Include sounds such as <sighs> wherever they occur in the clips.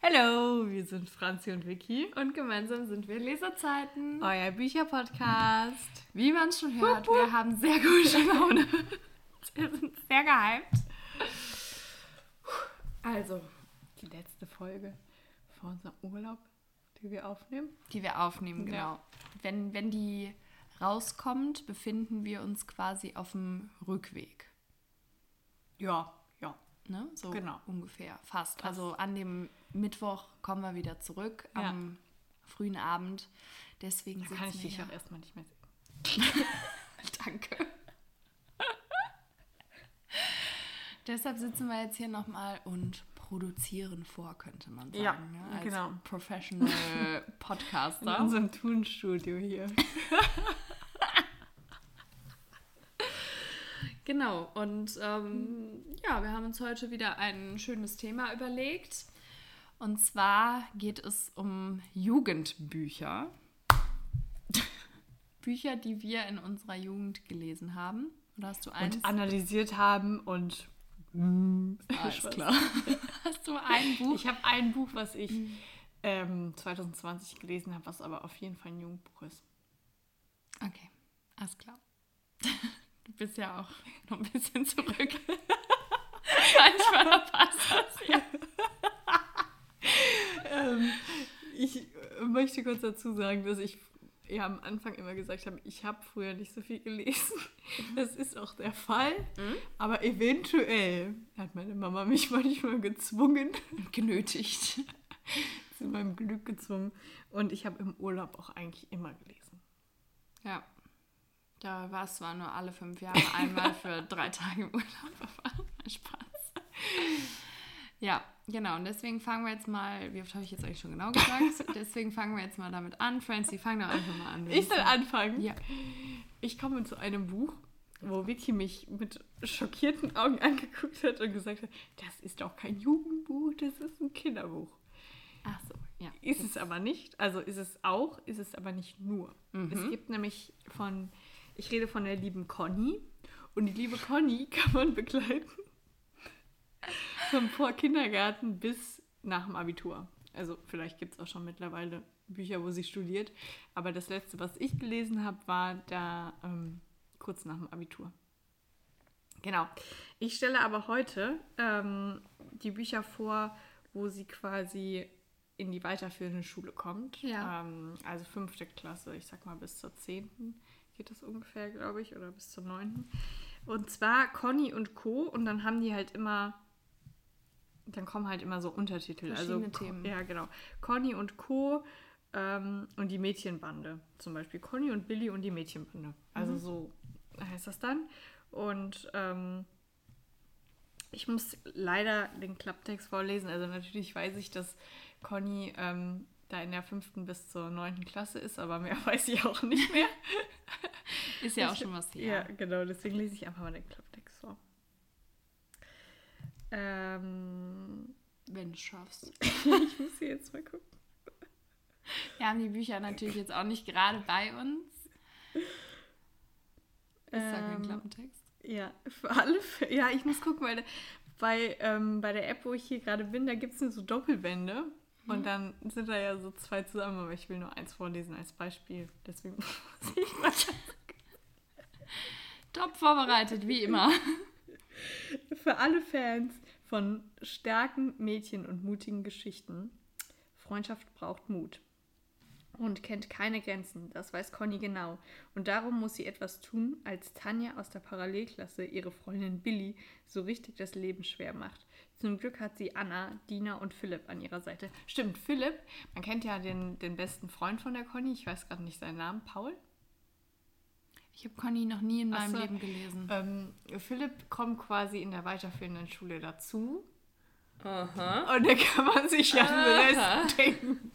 Hallo, wir sind Franzi und Vicky. Und gemeinsam sind wir Leserzeiten. Euer Bücherpodcast. Wie man schon hört, wupp. wir haben sehr gute Laune. wir sind sehr gehypt. Also, die letzte Folge vor unserem Urlaub, die wir aufnehmen. Die wir aufnehmen, genau. Ja. Wenn, wenn die rauskommt, befinden wir uns quasi auf dem Rückweg. Ja, ja. Ne? So genau. ungefähr, fast. Also an dem Mittwoch kommen wir wieder zurück ja. am frühen Abend. Deswegen da kann ich dich auch erstmal nicht mehr sehen. <laughs> <laughs> Danke. Deshalb sitzen wir jetzt hier nochmal und produzieren vor, könnte man sagen. Ja, ne? Als genau. Professional <laughs> Podcaster. In unserem Tonstudio hier. genau, und ähm, ja, wir haben uns heute wieder ein schönes Thema überlegt. Und zwar geht es um Jugendbücher. <laughs> Bücher, die wir in unserer Jugend gelesen haben. Oder hast du eins? Und analysiert haben und. Mm, <laughs> Alles klar. <laughs> hast du ein Buch? Ich habe ein Buch, was ich mm. ähm, 2020 gelesen habe, was aber auf jeden Fall ein Jugendbuch ist. Okay, alles klar. Du bist ja auch noch ein bisschen zurück. Manchmal passt das ja ähm, ich möchte kurz dazu sagen, dass ich ja am Anfang immer gesagt habe, ich habe früher nicht so viel gelesen. Das ist auch der Fall. Mhm. Aber eventuell hat meine Mama mich <laughs> manchmal gezwungen. Genötigt. <laughs> Zu meinem Glück gezwungen. Und ich habe im Urlaub auch eigentlich immer gelesen. Ja. Da war es zwar nur alle fünf Jahre <laughs> einmal für drei Tage im Urlaub, aber Spaß. Ja, genau. Und deswegen fangen wir jetzt mal, wie oft habe ich jetzt eigentlich schon genau gesagt? <laughs> deswegen fangen wir jetzt mal damit an. Francie, fang doch einfach mal an. Ich soll anfangen? Ja. Ich komme zu einem Buch, wo Vicky mich mit schockierten Augen <laughs> angeguckt hat und gesagt hat, das ist doch kein Jugendbuch, das ist ein Kinderbuch. Ach so, ja. Ist es aber nicht. Also ist es auch, ist es aber nicht nur. Mhm. Es gibt nämlich von, ich rede von der lieben Conny. Und die liebe Conny <laughs> kann man begleiten vom Vorkindergarten bis nach dem Abitur. Also vielleicht gibt es auch schon mittlerweile Bücher, wo sie studiert. Aber das letzte, was ich gelesen habe, war da ähm, kurz nach dem Abitur. Genau. Ich stelle aber heute ähm, die Bücher vor, wo sie quasi in die weiterführende Schule kommt. Ja. Ähm, also fünfte Klasse, ich sag mal bis zur zehnten geht das ungefähr, glaube ich, oder bis zur neunten. Und zwar Conny und Co. Und dann haben die halt immer dann kommen halt immer so Untertitel. Also Verschiedene also, Themen. Ja, genau. Conny und Co. Ähm, und die Mädchenbande. Zum Beispiel Conny und Billy und die Mädchenbande. Also mhm. so heißt das dann. Und ähm, ich muss leider den Klapptext vorlesen. Also natürlich weiß ich, dass Conny ähm, da in der fünften bis zur neunten Klasse ist, aber mehr <laughs> weiß ich auch nicht mehr. ist ja auch schon was her. Ja, genau. Deswegen lese ich einfach mal den Klapptext vor. Ähm, Wenn du schaffst. <laughs> ich muss hier jetzt mal gucken. Wir haben die Bücher natürlich jetzt auch nicht gerade bei uns. Ist ähm, da kein Klappentext? Ja, für alle Fälle. Ja, ich muss gucken, weil bei, ähm, bei der App, wo ich hier gerade bin, da gibt es nur so Doppelbände. Mhm. Und dann sind da ja so zwei zusammen, aber ich will nur eins vorlesen als Beispiel. Deswegen <laughs> muss ich mal. Top vorbereitet, wie immer. <laughs> Für alle Fans von starken Mädchen und mutigen Geschichten. Freundschaft braucht Mut und kennt keine Grenzen, das weiß Conny genau. Und darum muss sie etwas tun, als Tanja aus der Parallelklasse ihre Freundin Billy so richtig das Leben schwer macht. Zum Glück hat sie Anna, Dina und Philipp an ihrer Seite. Stimmt, Philipp, man kennt ja den, den besten Freund von der Conny, ich weiß gerade nicht seinen Namen, Paul? Ich habe Conny noch nie in meinem so, Leben gelesen. Ähm, Philipp kommt quasi in der weiterführenden Schule dazu. Aha. Und da kann man sich ja den Rest denken.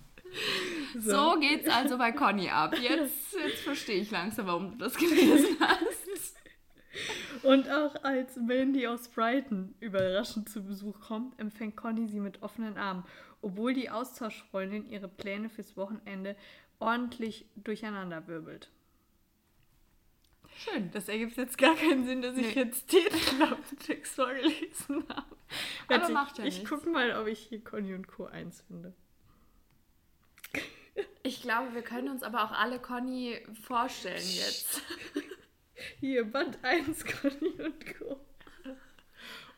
So. so geht's also bei Conny ab. Jetzt, jetzt verstehe ich langsam, warum du das gelesen hast. Und auch als Mandy aus Brighton überraschend zu Besuch kommt, empfängt Conny sie mit offenen Armen, obwohl die Austauschfreundin ihre Pläne fürs Wochenende ordentlich durcheinanderwirbelt. Schön. Das ergibt jetzt gar keinen Sinn, dass ich nee. jetzt <laughs> den Text vorgelesen habe. Aber Warte, macht ja ich nichts. gucke mal, ob ich hier Conny und Co. 1 finde. Ich glaube, wir können uns aber auch alle Conny vorstellen jetzt. Hier, Band 1, Conny und Co.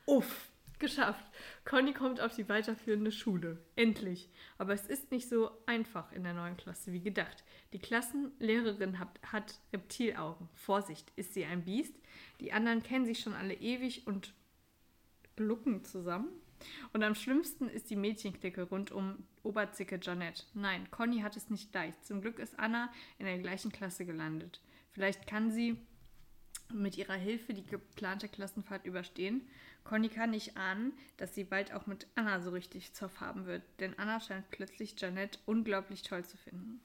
Uff, geschafft. Conny kommt auf die weiterführende Schule. Endlich. Aber es ist nicht so einfach in der neuen Klasse wie gedacht. Die Klassenlehrerin hat, hat Reptilaugen. Vorsicht, ist sie ein Biest? Die anderen kennen sich schon alle ewig und glucken zusammen. Und am schlimmsten ist die Mädchenklicke rund um Oberzicke Janette. Nein, Conny hat es nicht leicht. Zum Glück ist Anna in der gleichen Klasse gelandet. Vielleicht kann sie mit ihrer Hilfe die geplante Klassenfahrt überstehen. Conny kann nicht ahnen, dass sie bald auch mit Anna so richtig Zoff haben wird, denn Anna scheint plötzlich Janette unglaublich toll zu finden.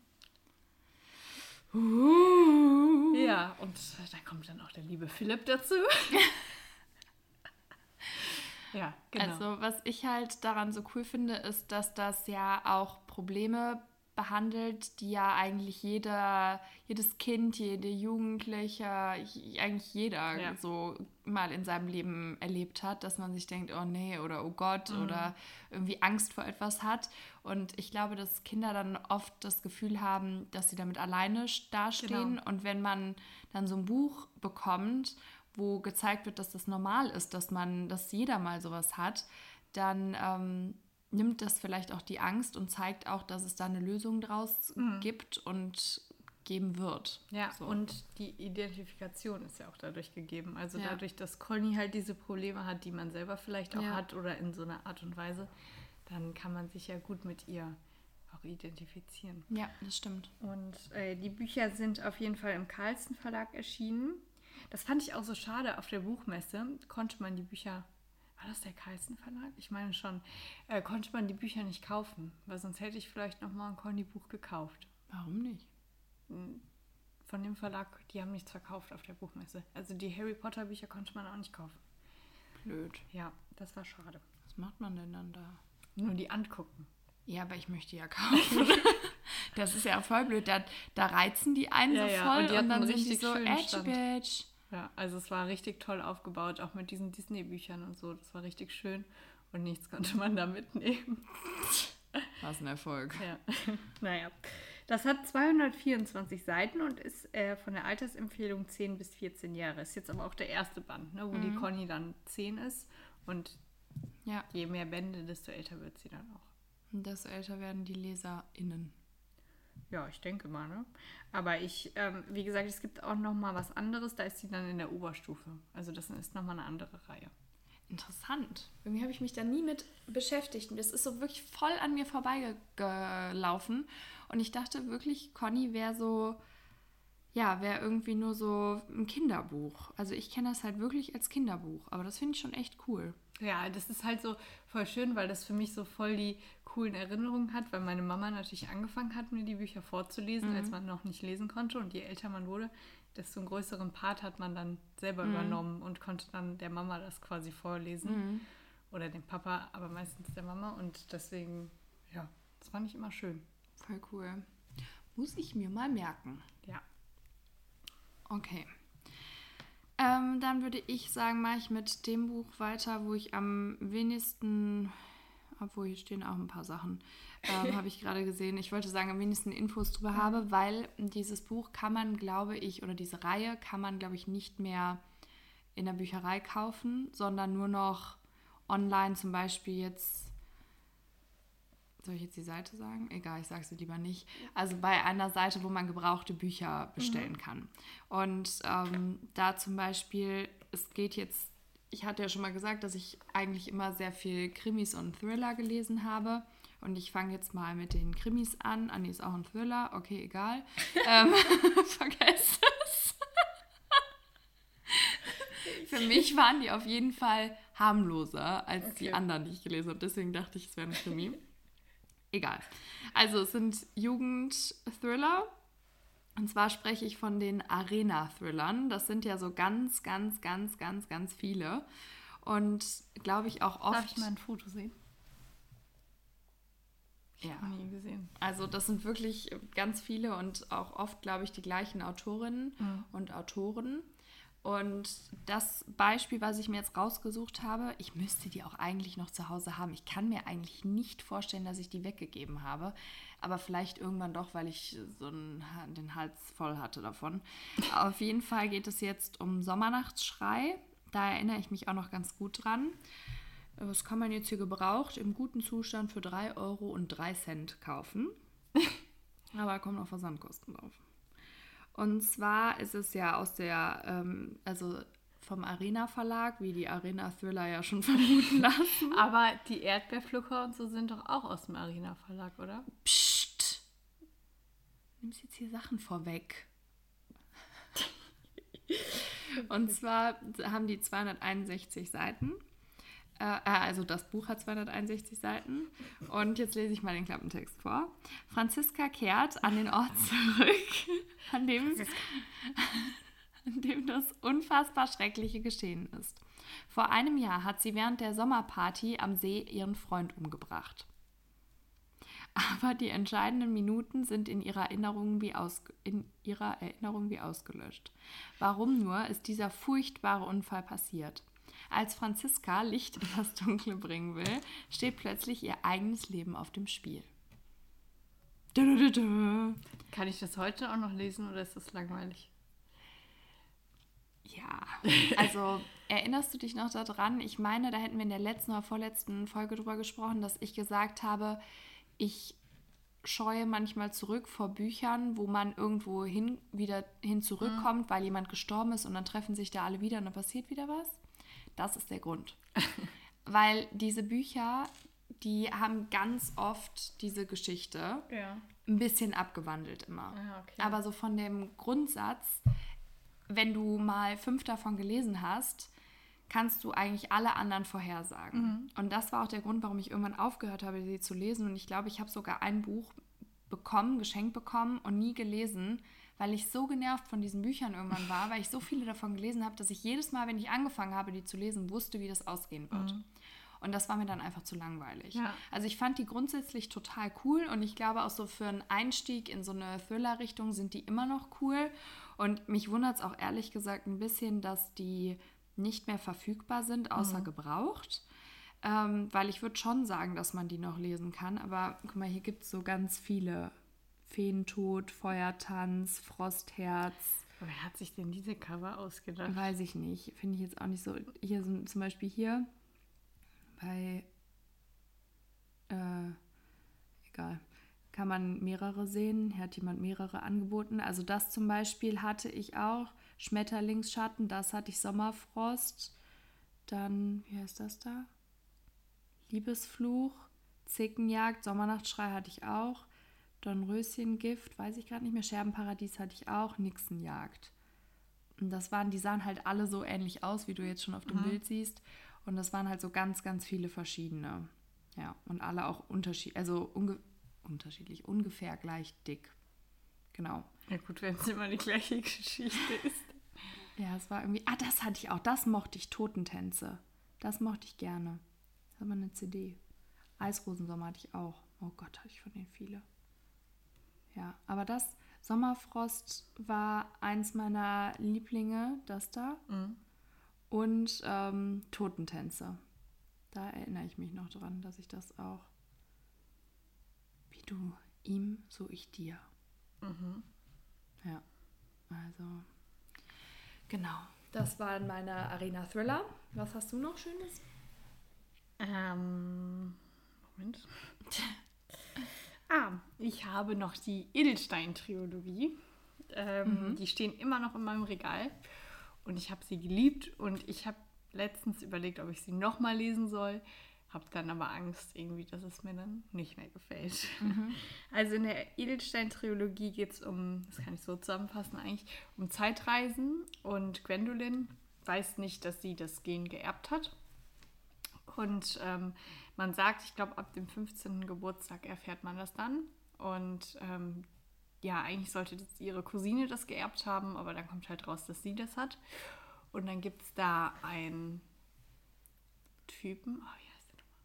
Ja, und da kommt dann auch der liebe Philipp dazu. <laughs> ja, genau. Also, was ich halt daran so cool finde, ist, dass das ja auch Probleme behandelt, die ja eigentlich jeder, jedes Kind, jede Jugendliche, eigentlich jeder Ja. so mal in seinem Leben erlebt hat, dass man sich denkt, oh nee oder oh Gott Mhm. oder irgendwie Angst vor etwas hat. Und ich glaube, dass Kinder dann oft das Gefühl haben, dass sie damit alleine dastehen. Genau. Und wenn man dann so ein Buch bekommt, wo gezeigt wird, dass das normal ist, dass man, dass jeder mal sowas hat, dann ähm, nimmt das vielleicht auch die Angst und zeigt auch, dass es da eine Lösung draus gibt und geben wird. Ja, So. und die Identifikation ist ja auch dadurch gegeben. Also Ja. dadurch, dass Conny halt diese Probleme hat, die man selber vielleicht auch Ja. hat oder in so einer Art und Weise, dann kann man sich ja gut mit ihr auch identifizieren. Ja, das stimmt. Und äh, die Bücher sind auf jeden Fall im Carlsen Verlag erschienen. Das fand ich auch so schade. Auf der Buchmesse konnte man die Bücher, war das der Carlsen Verlag? Ich meine schon, äh, konnte man die Bücher nicht kaufen, weil sonst hätte ich vielleicht noch mal ein Conny-Buch gekauft. Warum nicht? Von dem Verlag, die haben nichts verkauft auf der Buchmesse. Also die Harry Potter Bücher konnte man auch nicht kaufen. Blöd. Ja, das war schade. Was macht man denn dann da? Nur die angucken. Ja, aber ich möchte ja kaufen. <laughs> das ist ja voll blöd. Da, da reizen die einen Ja, so ja, voll und und, die hatten dann sind die so Stand. bitch. Ja, also es war richtig toll aufgebaut, auch mit diesen Disney-Büchern und so. Das war richtig schön. Und nichts konnte man da mitnehmen. <laughs> Was ein Erfolg. Ja, <laughs> naja. Das hat 224 Seiten und ist äh, von der Altersempfehlung 10 bis 14 Jahre. Ist jetzt aber auch der erste Band, ne, wo die Conny dann 10 ist. Und Ja, je mehr Bände, desto älter wird sie dann auch. und desto älter werden die LeserInnen. Ja, ich denke mal, ne? Aber ich, ähm, wie gesagt, es gibt auch noch mal was anderes. Da ist sie dann in der Oberstufe. Also das ist noch mal eine andere Reihe. Interessant. Irgendwie habe ich mich da nie mit beschäftigt. Und das ist so wirklich voll an mir vorbeigelaufen. Und ich dachte wirklich, Conny wäre so, ja, wäre irgendwie nur so ein Kinderbuch. Also ich kenne das halt wirklich als Kinderbuch. Aber das finde ich schon echt cool. Ja, das ist halt so voll schön, weil das für mich so voll die coolen Erinnerungen hat, weil meine Mama natürlich angefangen hat, mir die Bücher vorzulesen, als man noch nicht lesen konnte. Und je älter man wurde, desto einen größeren Part hat man dann selber übernommen und konnte dann der Mama das quasi vorlesen. Oder dem Papa, aber meistens der Mama. Und deswegen, ja, das fand ich immer schön. Voll cool. Muss ich mir mal merken. Ja. Okay. Ähm, dann würde ich sagen, mache ich mit dem Buch weiter, wo ich am wenigsten, obwohl hier stehen auch ein paar Sachen, ähm, <laughs> habe ich gerade gesehen. Ich wollte sagen, am wenigsten Infos drüber habe, weil dieses Buch kann man, glaube ich, oder diese Reihe kann man, glaube ich, nicht mehr in der Bücherei kaufen, sondern nur noch online, zum Beispiel jetzt soll ich jetzt die Seite sagen? Egal, ich sage sie lieber nicht. Also bei einer Seite, wo man gebrauchte Bücher bestellen kann. Und ähm, da zum Beispiel, es geht jetzt, ich hatte ja schon mal gesagt, dass ich eigentlich immer sehr viel Krimis und Thriller gelesen habe. Und ich fange jetzt mal mit den Krimis an. Anni ist auch ein Thriller, okay, egal. <laughs> ähm, <laughs> vergesst es. <laughs> Für mich waren die auf jeden Fall harmloser als die Okay. anderen, die ich gelesen habe. Deswegen dachte ich, es wäre ein Krimi. Egal. Also es sind Jugend-Thriller. Und zwar spreche ich von den Arena-Thrillern. Das sind ja so ganz, ganz, ganz, ganz, ganz viele. Und glaube ich auch oft. Darf ich mal ein Foto sehen? ja. Nie gesehen. Also das sind wirklich ganz viele und auch oft, glaube ich, die gleichen Autorinnen Mhm. und Autoren. Und das Beispiel, was ich mir jetzt rausgesucht habe, ich müsste die auch eigentlich noch zu Hause haben. Ich kann mir eigentlich nicht vorstellen, dass ich die weggegeben habe. Aber vielleicht irgendwann doch, weil ich so einen, den Hals voll hatte davon. <laughs> Auf jeden Fall geht es jetzt um Sommernachtsschrei. Da erinnere ich mich auch noch ganz gut dran. Das kann man jetzt hier gebraucht im guten Zustand für 3 Euro und 3 Cent kaufen. <laughs> Aber kommen noch Versandkosten drauf. Und zwar ist es ja aus der, ähm, also vom Arena Verlag, wie die Arena Thriller ja schon <laughs> vermuten lassen. Aber die Erdbeerpflücker und so sind doch auch aus dem Arena Verlag, oder? Psst! Nimmst jetzt hier Sachen vorweg. <laughs> und zwar haben die 261 Seiten. Äh, äh, also das Buch hat 261 Seiten. Und jetzt lese ich mal den Klappentext vor. Franziska kehrt an den Ort zurück, <laughs> an dem, an dem das unfassbar Schreckliche geschehen ist. Vor einem Jahr hat sie während der Sommerparty am See ihren Freund umgebracht. Aber die entscheidenden Minuten sind in ihrer Erinnerung wie, in ihrer Erinnerung wie ausgelöscht. Warum nur ist dieser furchtbare Unfall passiert? Als Franziska Licht in das Dunkle bringen will, steht plötzlich ihr eigenes Leben auf dem Spiel. Kann ich das heute auch noch lesen oder ist das langweilig? Ja, also erinnerst du dich noch daran? Ich meine, da hätten wir in der letzten oder vorletzten Folge drüber gesprochen, dass ich gesagt habe, ich scheue manchmal zurück vor Büchern, wo man irgendwo hin, wieder hin zurückkommt, mhm. weil jemand gestorben ist und dann treffen sich da alle wieder und dann passiert wieder was. Das ist der Grund. <laughs> Weil diese Bücher, die haben ganz oft diese Geschichte ja. ein bisschen abgewandelt immer. Ja, okay. Aber so von dem Grundsatz, wenn du mal fünf davon gelesen hast, kannst du eigentlich alle anderen vorhersagen. Mhm. Und das war auch der Grund, warum ich irgendwann aufgehört habe, sie zu lesen. Und ich glaube, ich habe sogar ein Buch bekommen, geschenkt bekommen und nie gelesen, weil ich so genervt von diesen Büchern irgendwann war, weil ich so viele davon gelesen habe, dass ich jedes Mal, wenn ich angefangen habe, die zu lesen, wusste, wie das ausgehen wird. Mhm. Und das war mir dann einfach zu langweilig. Ja. Also ich fand die grundsätzlich total cool und ich glaube auch so für einen Einstieg in so eine Thriller-Richtung sind die immer noch cool. Und mich wundert es auch ehrlich gesagt ein bisschen, dass die nicht mehr verfügbar sind, außer mhm. gebraucht. Ähm, weil ich würde schon sagen, dass man die noch lesen kann. Aber guck mal, hier gibt es so ganz viele Feentod, Feuertanz, Frostherz. Wer hat sich denn diese Cover ausgedacht? Weiß ich nicht. Finde ich jetzt auch nicht so. Hier sind zum Beispiel hier bei äh, egal. Kann man mehrere sehen. Hier hat jemand mehrere angeboten. Also das zum Beispiel hatte ich auch. Schmetterlingsschatten, das hatte ich Sommerfrost. Dann, wie heißt das da? Liebesfluch, Zickenjagd, Sommernachtschrei hatte ich auch. Dornröschengift, weiß ich gerade nicht mehr, Scherbenparadies hatte ich auch, Nixenjagd. Und das waren, die sahen halt alle so ähnlich aus, wie du jetzt schon auf dem mhm. Bild siehst. Und das waren halt so ganz, ganz viele verschiedene. Ja, und alle auch unterschiedlich, also unge unterschiedlich, ungefähr gleich dick. Genau. Ja gut, wenn es immer die gleiche Geschichte ist. ja, es war irgendwie, ah, das hatte ich auch, das mochte ich, Totentänze. Das mochte ich gerne. Das war eine CD. Eisrosensommer hatte ich auch. Oh Gott, hatte ich von denen viele. Ja, aber das Sommerfrost war eins meiner Lieblinge, das da. Mhm. Und ähm, Totentänze. Da erinnere ich mich noch dran, dass ich das auch. Wie du ihm, so ich dir. Mhm. Ja, also. Genau. Das waren meine Arena Thriller. Was hast du noch Schönes? Ähm, Moment. <laughs> Ah, ich habe noch die Edelstein-Trilogie. Ähm, mhm. Die stehen immer noch in meinem Regal. Und ich habe sie geliebt. Und ich habe letztens überlegt, ob ich sie nochmal lesen soll. Habe dann aber Angst, irgendwie, dass es mir dann nicht mehr gefällt. Mhm. <laughs> Also in der Edelstein-Trilogie geht es um, das kann ich so zusammenfassen eigentlich, um Zeitreisen. Und Gwendolyn weiß nicht, dass sie das Gen geerbt hat. Und ähm, man sagt, ich glaube, ab dem 15. Geburtstag erfährt man das dann. Und ähm, ja, eigentlich sollte das ihre Cousine das geerbt haben, aber dann kommt halt raus, dass sie das hat. Und dann gibt es da einen Typen. Oh, wie heißt der nochmal?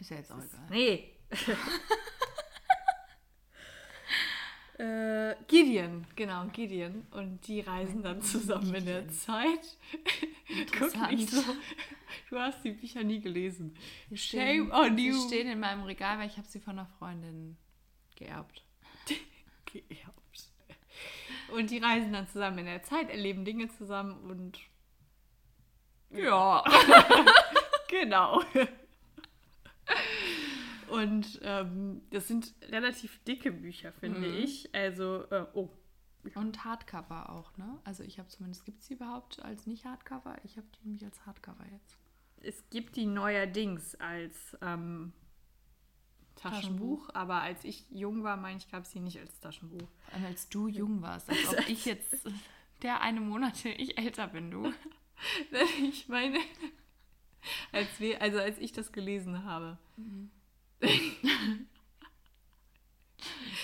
Ist ja jetzt auch egal. Nee. <laughs> äh, Gideon. Gideon, genau, Gideon. Und die reisen dann zusammen in der Zeit. <laughs> Guck nicht so. Du hast die Bücher nie gelesen. Shame on you. Die stehen in meinem Regal, weil ich habe sie von einer Freundin geerbt. <laughs> geerbt. Und die reisen dann zusammen in der Zeit, erleben Dinge zusammen und ja, <laughs> genau. Und ähm, das sind relativ dicke Bücher, finde mhm. ich. Also, äh, oh. Und Hardcover auch, ne? Also ich habe zumindest, gibt es die überhaupt als nicht Hardcover? Ich habe die nämlich als Hardcover jetzt. Es gibt die neuerdings als ähm, Taschenbuch, Taschenbuch, aber als ich jung war, meine ich, gab es sie nicht als Taschenbuch. Und als du jung warst, als ob <laughs> ich jetzt der eine Monate ich älter bin, du. <laughs> ich meine, als wir, also als ich das gelesen habe. Mhm. <laughs>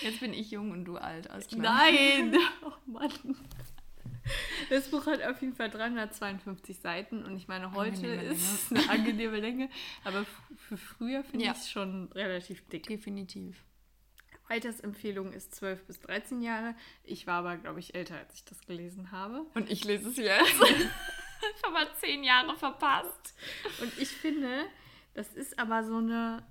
Jetzt bin ich jung und du alt. Nein! <laughs> Oh Mann. Das Buch hat auf jeden Fall 352 Seiten und ich meine, heute ist es eine angenehme Länge, aber für früher finde ja. ich es schon relativ dick. Definitiv. Altersempfehlung ist 12 bis 13 Jahre. Ich war aber, glaube ich, älter, als ich das gelesen habe. Und ich lese es jetzt. <laughs> ich habe mal 10 Jahre verpasst. Und ich finde, das ist aber so eine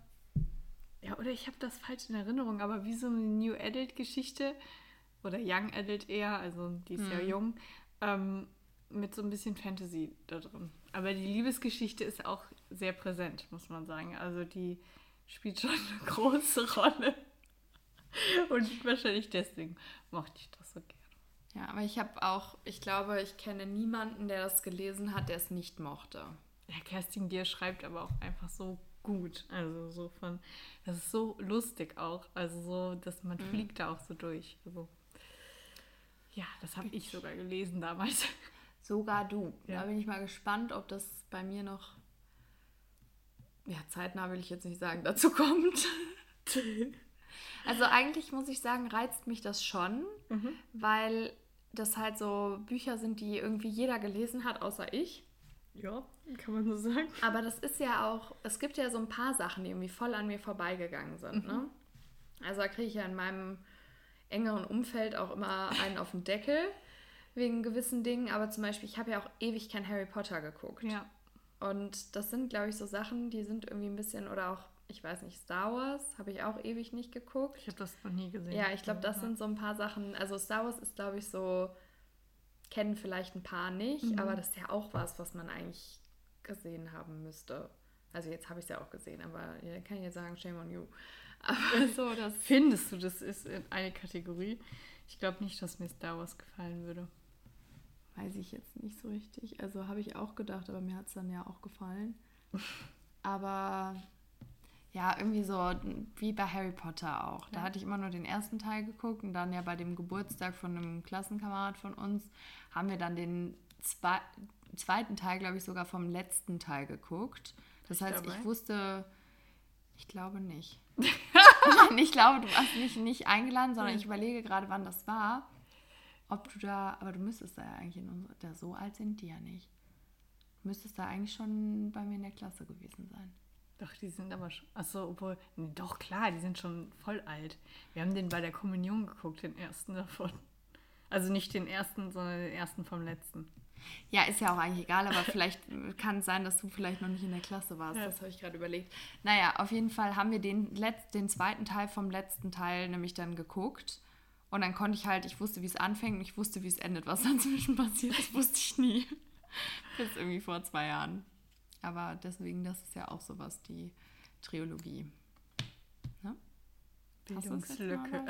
ja, oder ich habe das falsch in Erinnerung, aber wie so eine New Adult-Geschichte oder Young Adult eher, also die ist mhm. ja jung, ähm, mit so ein bisschen Fantasy da drin. Aber die Liebesgeschichte ist auch sehr präsent, muss man sagen. Also die spielt schon eine <laughs> große Rolle. Und wahrscheinlich deswegen mochte ich das so gerne. Ja, aber ich habe auch, ich glaube, ich kenne niemanden, der das gelesen hat, der es nicht mochte. Ja, Kerstin Gier schreibt aber auch einfach so gut. Also so von, das ist so lustig auch. Also so, dass man mhm. fliegt da auch so durch. Also, ja, das habe ich sogar gelesen damals. <laughs> Sogar du. Ja. Da bin ich mal gespannt, ob das bei mir noch, ja, zeitnah will ich jetzt nicht sagen, <laughs> dazu kommt. <laughs> also eigentlich muss ich sagen, reizt mich das schon, mhm. weil das halt so Bücher sind, die irgendwie jeder gelesen hat, außer ich. Ja, kann man so sagen. Aber das ist ja auch, es gibt ja so ein paar Sachen, die irgendwie voll an mir vorbeigegangen sind. Ne? Mhm. Ne? Also da kriege ich ja in meinem engeren Umfeld auch immer einen auf den Deckel wegen gewissen Dingen. Aber zum Beispiel, ich habe ja auch ewig kein Harry Potter geguckt. Ja. Und das sind, glaube ich, so Sachen, die sind irgendwie ein bisschen, oder auch, ich weiß nicht, Star Wars habe ich auch ewig nicht geguckt. Ich habe das noch nie gesehen. Ja, ich glaube, das sind so ein paar Sachen. Also Star Wars ist, glaube ich, so kennen vielleicht ein paar nicht, mhm. aber das ist ja auch was, was man eigentlich gesehen haben müsste. Also jetzt habe ich es ja auch gesehen, aber ja, kann ich jetzt sagen, shame on you. Aber so, das Findest du, das ist eine Kategorie? Ich glaube nicht, dass mir Star Wars gefallen würde. Weiß ich jetzt nicht so richtig. Also habe ich auch gedacht, aber mir hat es dann ja auch gefallen. <laughs> aber ja, irgendwie so wie bei Harry Potter auch. Da ja. hatte ich immer nur den ersten Teil geguckt und dann ja bei dem Geburtstag von einem Klassenkamerad von uns haben wir dann den zwei, zweiten Teil, glaube ich, sogar vom letzten Teil geguckt. Das heißt, dabei? ich wusste, ich glaube nicht. <laughs> <laughs> ich glaube, du hast mich nicht eingeladen, sondern ich überlege gerade, wann das war. Ob du da, aber du müsstest da ja eigentlich in unserer, da so alt sind die ja nicht. Du müsstest da eigentlich schon bei mir in der Klasse gewesen sein. Doch, die sind aber schon. Achso, obwohl. Nee, doch, klar, die sind schon voll alt. Wir haben den bei der Kommunion geguckt, den ersten davon. Also nicht den ersten, sondern den ersten vom letzten. Ja, ist ja auch eigentlich egal, aber vielleicht kann es sein, dass du vielleicht noch nicht in der Klasse warst. Ja. Das habe ich gerade überlegt. Naja, auf jeden Fall haben wir den, Letz-, den zweiten Teil vom letzten Teil nämlich dann geguckt. Und dann konnte ich halt, ich wusste, wie es anfängt und ich wusste, wie es endet. Was <laughs> dazwischen passiert, das wusste ich nie. <laughs> Bis irgendwie vor zwei Jahren. Aber deswegen, das ist ja auch sowas, die Trilogie. Ne? Bildungslücke.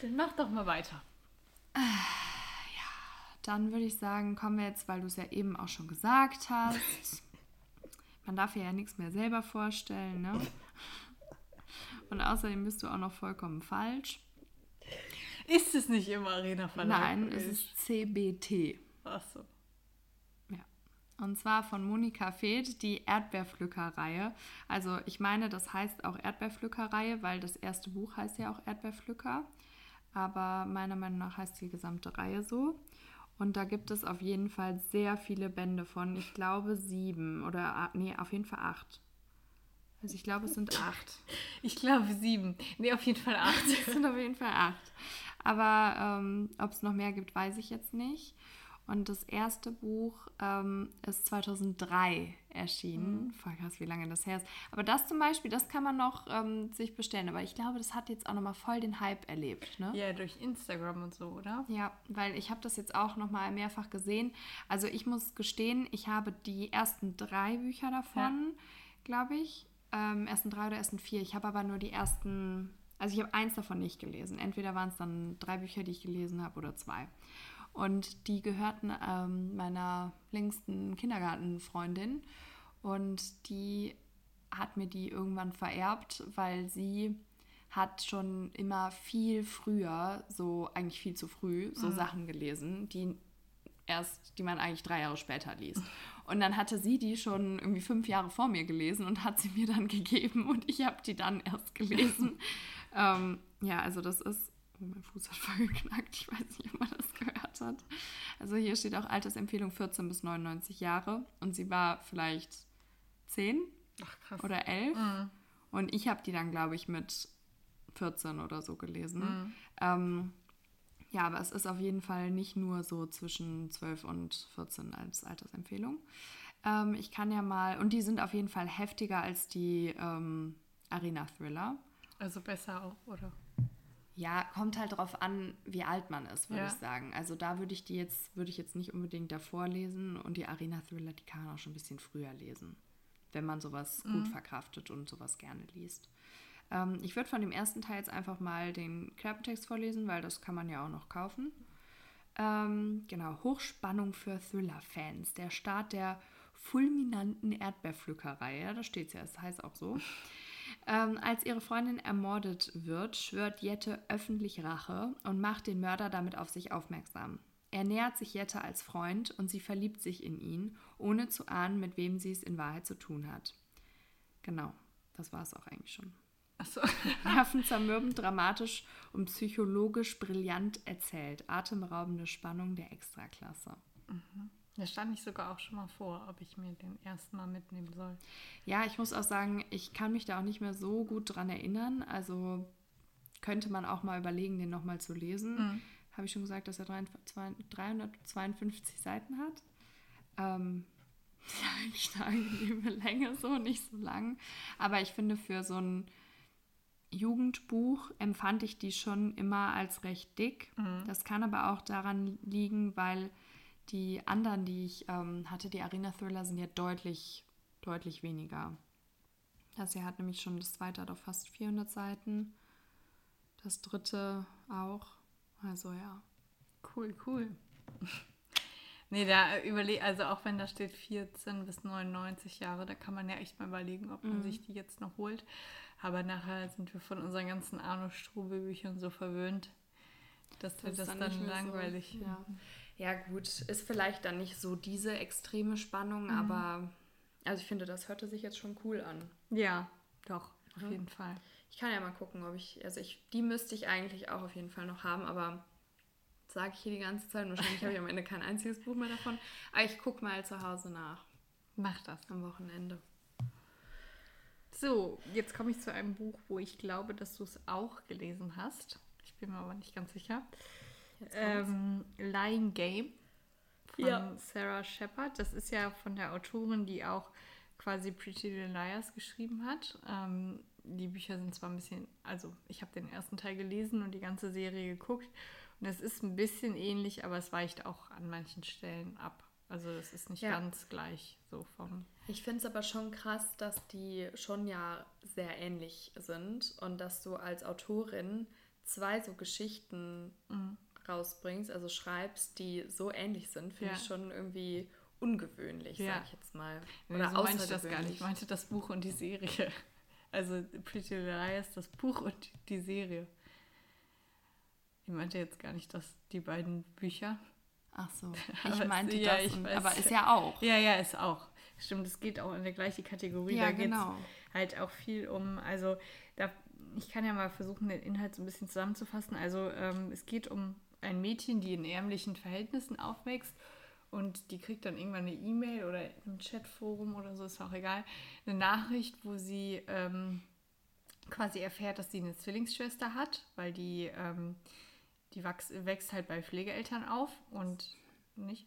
Dann mach doch mal weiter. <sighs> Ja, dann würde ich sagen, kommen wir jetzt, weil du es ja eben auch schon gesagt hast. <laughs> Man darf ja nichts mehr selber vorstellen, ne? Und außerdem bist du auch noch vollkommen falsch. Ist es nicht im Arena Verlag? Nein, es ist CBT. Ach so. Und zwar von Monika Feth, die Erdbeerpflückerreihe. Also ich meine, das heißt auch Erdbeerpflückerreihe, weil das erste Buch heißt ja auch Erdbeerpflücker. Aber meiner Meinung nach heißt die gesamte Reihe so. Und da gibt es auf jeden Fall sehr viele Bände von, ich glaube sieben oder nee, auf jeden Fall acht. Also ich glaube, es sind acht. <laughs> Ich glaube sieben. Nee, auf jeden Fall acht. <laughs> es sind auf jeden Fall acht. Aber ähm, ob es noch mehr gibt, weiß ich jetzt nicht. Und das erste Buch ähm, ist 2003 erschienen. Mhm. Voll krass, wie lange das her ist. Aber das zum Beispiel, das kann man noch ähm, sich bestellen. Aber ich glaube, das hat jetzt auch nochmal voll den Hype erlebt. Ne? Ja, durch Instagram und so, oder? Ja, weil ich habe das jetzt auch nochmal mehrfach gesehen. Also ich muss gestehen, ich habe die ersten drei Bücher davon, ja. glaube ich. Ähm, ersten drei oder ersten vier. Ich habe aber nur die ersten, also ich habe eins davon nicht gelesen. Entweder waren es dann drei Bücher, die ich gelesen habe, oder zwei. Und die gehörten ähm, meiner längsten Kindergartenfreundin. Und die hat mir die irgendwann vererbt, weil sie hat schon immer viel früher, so eigentlich viel zu früh, so mhm. Sachen gelesen, die erst, die man eigentlich drei Jahre später liest. Und dann hatte sie die schon irgendwie fünf Jahre vor mir gelesen und hat sie mir dann <laughs> gegeben und ich habe die dann erst gelesen. <laughs> ähm, ja, also das ist Oh, mein Fuß hat voll geknackt. Ich weiß nicht, ob man das gehört hat. Also hier steht auch Altersempfehlung 14 bis 99 Jahre. Und sie war vielleicht 10 Ach, oder 11. Mhm. Und ich habe die dann, glaube ich, mit 14 oder so gelesen. Mhm. Ähm, ja, aber es ist auf jeden Fall nicht nur so zwischen 12 und 14 als Altersempfehlung. Ähm, ich kann ja mal, und die sind auf jeden Fall heftiger als die ähm, Arena Thriller. Also besser auch, oder? Ja, kommt halt darauf an, wie alt man ist, würde ja. ich sagen. Also da würde ich die jetzt, würde ich jetzt nicht unbedingt davor lesen und die Arena Thriller, die kann man auch schon ein bisschen früher lesen, wenn man sowas mhm. gut verkraftet und sowas gerne liest. Ähm, ich würde von dem ersten Teil jetzt einfach mal den Klappentext vorlesen, weil das kann man ja auch noch kaufen. Ähm, genau, Hochspannung für Thriller-Fans. Der Start der fulminanten Erdbeerpflückerei. Ja, da steht es ja, das heißt auch so. Ähm, als ihre Freundin ermordet wird, schwört Jette öffentlich Rache und macht den Mörder damit auf sich aufmerksam. Er nähert sich Jette als Freund und sie verliebt sich in ihn, ohne zu ahnen, mit wem sie es in Wahrheit zu tun hat. Genau, das war es auch eigentlich schon. Achso. <laughs> Nervenzermürbend, dramatisch und psychologisch brillant erzählt. Atemberaubende Spannung der Extraklasse. Mhm. Da stand ich sogar auch schon mal vor, ob ich mir den ersten mal mitnehmen soll. Ja, ich muss auch sagen, ich kann mich da auch nicht mehr so gut dran erinnern. Also könnte man auch mal überlegen, den nochmal zu lesen. Mhm. Habe ich schon gesagt, dass er 352 Seiten hat. Ähm, <laughs> ja, eigentlich eine angenehme Länge, so nicht so lang. Aber ich finde, für so ein Jugendbuch empfand ich die schon immer als recht dick. Mhm. Das kann aber auch daran liegen, weil die anderen, die ich ähm, hatte, die Arena-Thriller, sind ja deutlich, deutlich weniger. Das hier hat nämlich schon das zweite hat auf fast 400 Seiten. Das dritte auch. Also ja. Cool, cool. nee, da überlegt, also auch wenn da steht 14 bis 99 Jahre, da kann man ja echt mal überlegen, ob man mhm. sich die jetzt noch holt. Aber nachher sind wir von unseren ganzen Arno Strube-Büchern so verwöhnt, dass das wir das dann, dann langweilig so, ja. Ja, gut, ist vielleicht dann nicht so diese extreme Spannung, mhm. aber also ich finde, das hörte sich jetzt schon cool an. Ja, doch, auf mhm. jeden Fall. Ich kann ja mal gucken, ob ich, also ich, die müsste ich eigentlich auch auf jeden Fall noch haben, aber sage ich hier die ganze Zeit. Wahrscheinlich habe ich am Ende kein einziges Buch mehr davon. Aber ich gucke mal zu Hause nach. Mach das. Am Wochenende. So, jetzt komme ich zu einem Buch, wo ich glaube, dass du es auch gelesen hast. Ich bin mir aber nicht ganz sicher ähm, Lying Game von ja. Sarah Shepard. Das ist ja von der Autorin, die auch quasi Pretty Little Liars geschrieben hat. Ähm, die Bücher sind zwar ein bisschen, also ich habe den ersten Teil gelesen und die ganze Serie geguckt und es ist ein bisschen ähnlich, aber es weicht auch an manchen Stellen ab. Also es ist nicht ja. ganz gleich so vom. Ich finde es aber schon krass, dass die schon ja sehr ähnlich sind und dass du als Autorin zwei so Geschichten mhm rausbringst, also schreibst, die so ähnlich sind, finde ja. ich schon irgendwie ungewöhnlich, ja. sag ich jetzt mal. Oder nee, so meinte ich das gar nicht. Ich meinte das Buch und die Serie. <laughs> Also Pretty Little Liars, das Buch und die Serie. Ich meinte jetzt gar nicht, dass die beiden Bücher. Ach so. <laughs> Ich meinte ja, das, ich und, weiß, aber ist ja auch. Ja, ja, ist auch. Stimmt, es geht auch in der gleiche Kategorie. Ja, da genau. halt auch viel um, also da, ich kann ja mal versuchen, den Inhalt so ein bisschen zusammenzufassen. Also ähm, es geht um ein Mädchen, die in ärmlichen Verhältnissen aufwächst und die kriegt dann irgendwann eine E-Mail oder im Chatforum oder so, ist auch egal, eine Nachricht, wo sie ähm, quasi erfährt, dass sie eine Zwillingsschwester hat, weil die, ähm, die wächst halt bei Pflegeeltern auf und nicht?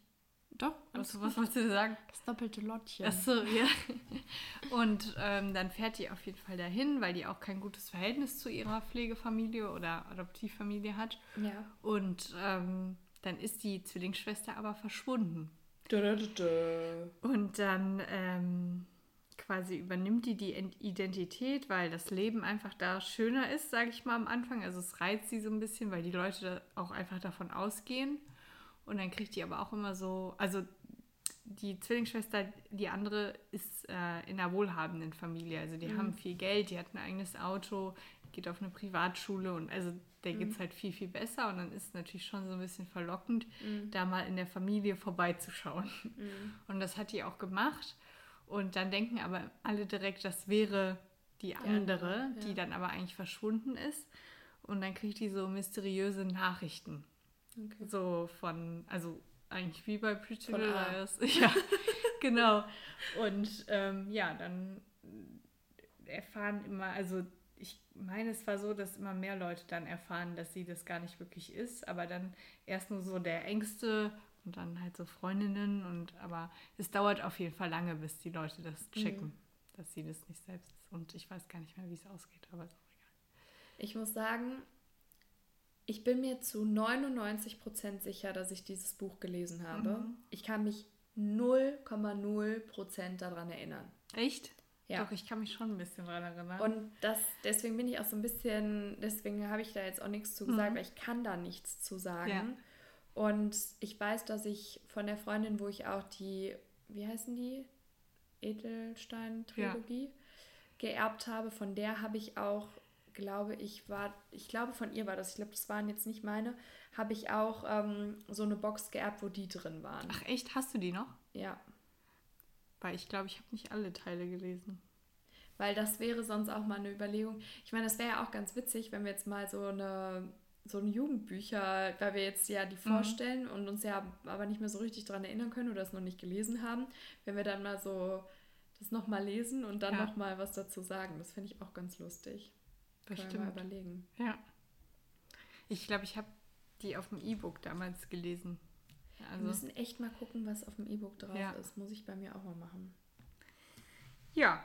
Doch, was, was wolltest du sagen? Das doppelte Lottchen. Achso, ja. <laughs> Und ähm, dann fährt die auf jeden Fall dahin, weil die auch kein gutes Verhältnis zu ihrer Pflegefamilie oder Adoptivfamilie hat. Ja. Und ähm, dann ist die Zwillingsschwester aber verschwunden. Da, da, da, da. Und dann ähm, quasi übernimmt die die Identität, weil das Leben einfach da schöner ist, sage ich mal am Anfang. Also es reizt sie so ein bisschen, weil die Leute da auch einfach davon ausgehen. Und dann kriegt die aber auch immer so, also die Zwillingsschwester, die andere ist äh, in einer wohlhabenden Familie. Also die Mhm. haben viel Geld, die hat ein eigenes Auto, geht auf eine Privatschule und also der Mhm. geht es halt viel, viel besser. Und dann ist es natürlich schon so ein bisschen verlockend, Mhm. da mal in der Familie vorbeizuschauen. Und das hat die auch gemacht. Und dann denken aber alle direkt, das wäre die andere, andere, ja. die dann aber eigentlich verschwunden ist. Und dann kriegt die so mysteriöse Nachrichten. Okay. So von, also eigentlich wie bei Pretty Little. Liars. <laughs> Ja, genau. Und ähm, ja, dann erfahren immer, also ich meine, es war so, dass immer mehr Leute dann erfahren, dass sie das gar nicht wirklich ist, aber dann erst nur so der Ängste und dann halt so Freundinnen und aber es dauert auf jeden Fall lange, bis die Leute das checken, dass sie das nicht selbst ist. Und ich weiß gar nicht mehr, wie es ausgeht, aber ist auch egal. Ich muss sagen, ich bin mir zu 99% sicher, dass ich dieses Buch gelesen habe. Mhm. Ich kann mich 0,0% daran erinnern. Echt? Ja. Doch, ich kann mich schon ein bisschen dran erinnern. Und das, deswegen bin ich auch so ein bisschen, deswegen habe ich da jetzt auch nichts zu gesagt, Mhm. weil ich kann da nichts zu sagen. Ja. Und ich weiß, dass ich von der Freundin, wo ich auch die, wie heißen die? Edelstein-Trilogie geerbt habe, von der habe ich auch, glaube ich, war, ich glaube von ihr war das, ich glaube, das waren jetzt nicht meine, habe ich auch ähm, so eine Box geerbt, wo die drin waren. Ach echt, hast du die noch? Ja. Weil ich glaube, ich habe nicht alle Teile gelesen. Weil das wäre sonst auch mal eine Überlegung. Ich meine, das wäre ja auch ganz witzig, wenn wir jetzt mal so eine so ein Jugendbücher, weil wir jetzt ja die vorstellen und uns ja aber nicht mehr so richtig daran erinnern können oder es noch nicht gelesen haben, wenn wir dann mal so das nochmal lesen und dann Ja. nochmal was dazu sagen. Das finde ich auch ganz lustig. Das Können wir mal stimmt. überlegen. Ja. Ich glaube, ich habe die auf dem E-Book damals gelesen. Wir Also, müssen echt mal gucken, was auf dem E-Book drauf Ja. ist. Muss ich bei mir auch mal machen. ja,